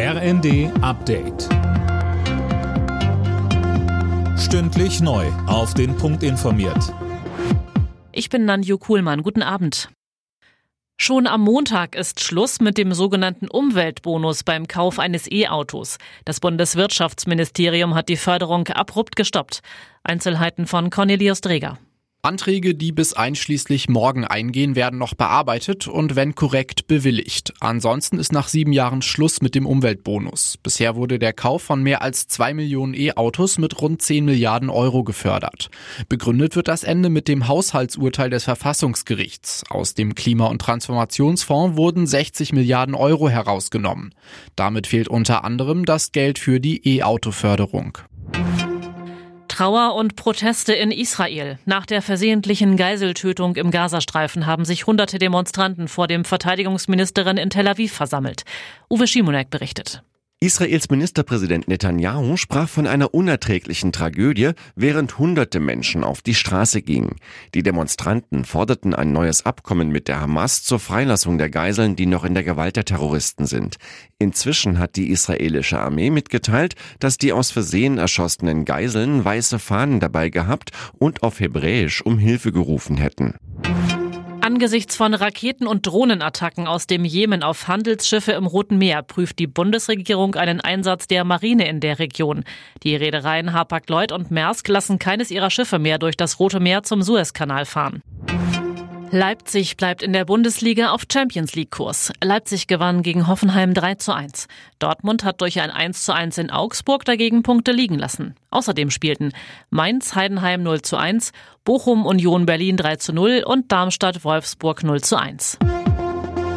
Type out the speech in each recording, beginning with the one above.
RND Update. Stündlich neu. Auf den Punkt informiert. Ich bin Nanju Kuhlmann. Guten Abend. Schon am Montag ist Schluss mit dem sogenannten Umweltbonus beim Kauf eines E-Autos. Das Bundeswirtschaftsministerium hat die Förderung abrupt gestoppt. Einzelheiten von Cornelius Dreger. Anträge, die bis einschließlich morgen eingehen, werden noch bearbeitet und wenn korrekt bewilligt. Ansonsten ist nach sieben Jahren Schluss mit dem Umweltbonus. Bisher wurde der Kauf von mehr als zwei Millionen E-Autos mit rund 10 Milliarden Euro gefördert. Begründet wird das Ende mit dem Haushaltsurteil des Verfassungsgerichts. Aus dem Klima- und Transformationsfonds wurden 60 Milliarden Euro herausgenommen. Damit fehlt unter anderem das Geld für die E-Auto-Förderung. Trauer und Proteste in Israel. Nach der versehentlichen Geiseltötung im Gazastreifen haben sich hunderte Demonstranten vor dem Verteidigungsministerin in Tel Aviv versammelt. Uwe Schimonek berichtet. Israels Ministerpräsident Netanyahu sprach von einer unerträglichen Tragödie, während hunderte Menschen auf die Straße gingen. Die Demonstranten forderten ein neues Abkommen mit der Hamas zur Freilassung der Geiseln, die noch in der Gewalt der Terroristen sind. Inzwischen hat die israelische Armee mitgeteilt, dass die aus Versehen erschossenen Geiseln weiße Fahnen dabei gehabt und auf Hebräisch um Hilfe gerufen hätten. Angesichts von Raketen- und Drohnenattacken aus dem Jemen auf Handelsschiffe im Roten Meer prüft die Bundesregierung einen Einsatz der Marine in der Region. Die Reedereien Hapag-Lloyd und Maersk lassen keines ihrer Schiffe mehr durch das Rote Meer zum Suezkanal fahren. Leipzig bleibt in der Bundesliga auf Champions League Kurs. Leipzig gewann gegen Hoffenheim 3 zu 1. Dortmund hat durch ein 1 zu 1 in Augsburg dagegen Punkte liegen lassen. Außerdem spielten Mainz Heidenheim 0 zu 1, Bochum Union Berlin 3 zu 0 und Darmstadt Wolfsburg 0 zu 1.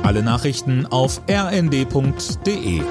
Alle Nachrichten auf rnd.de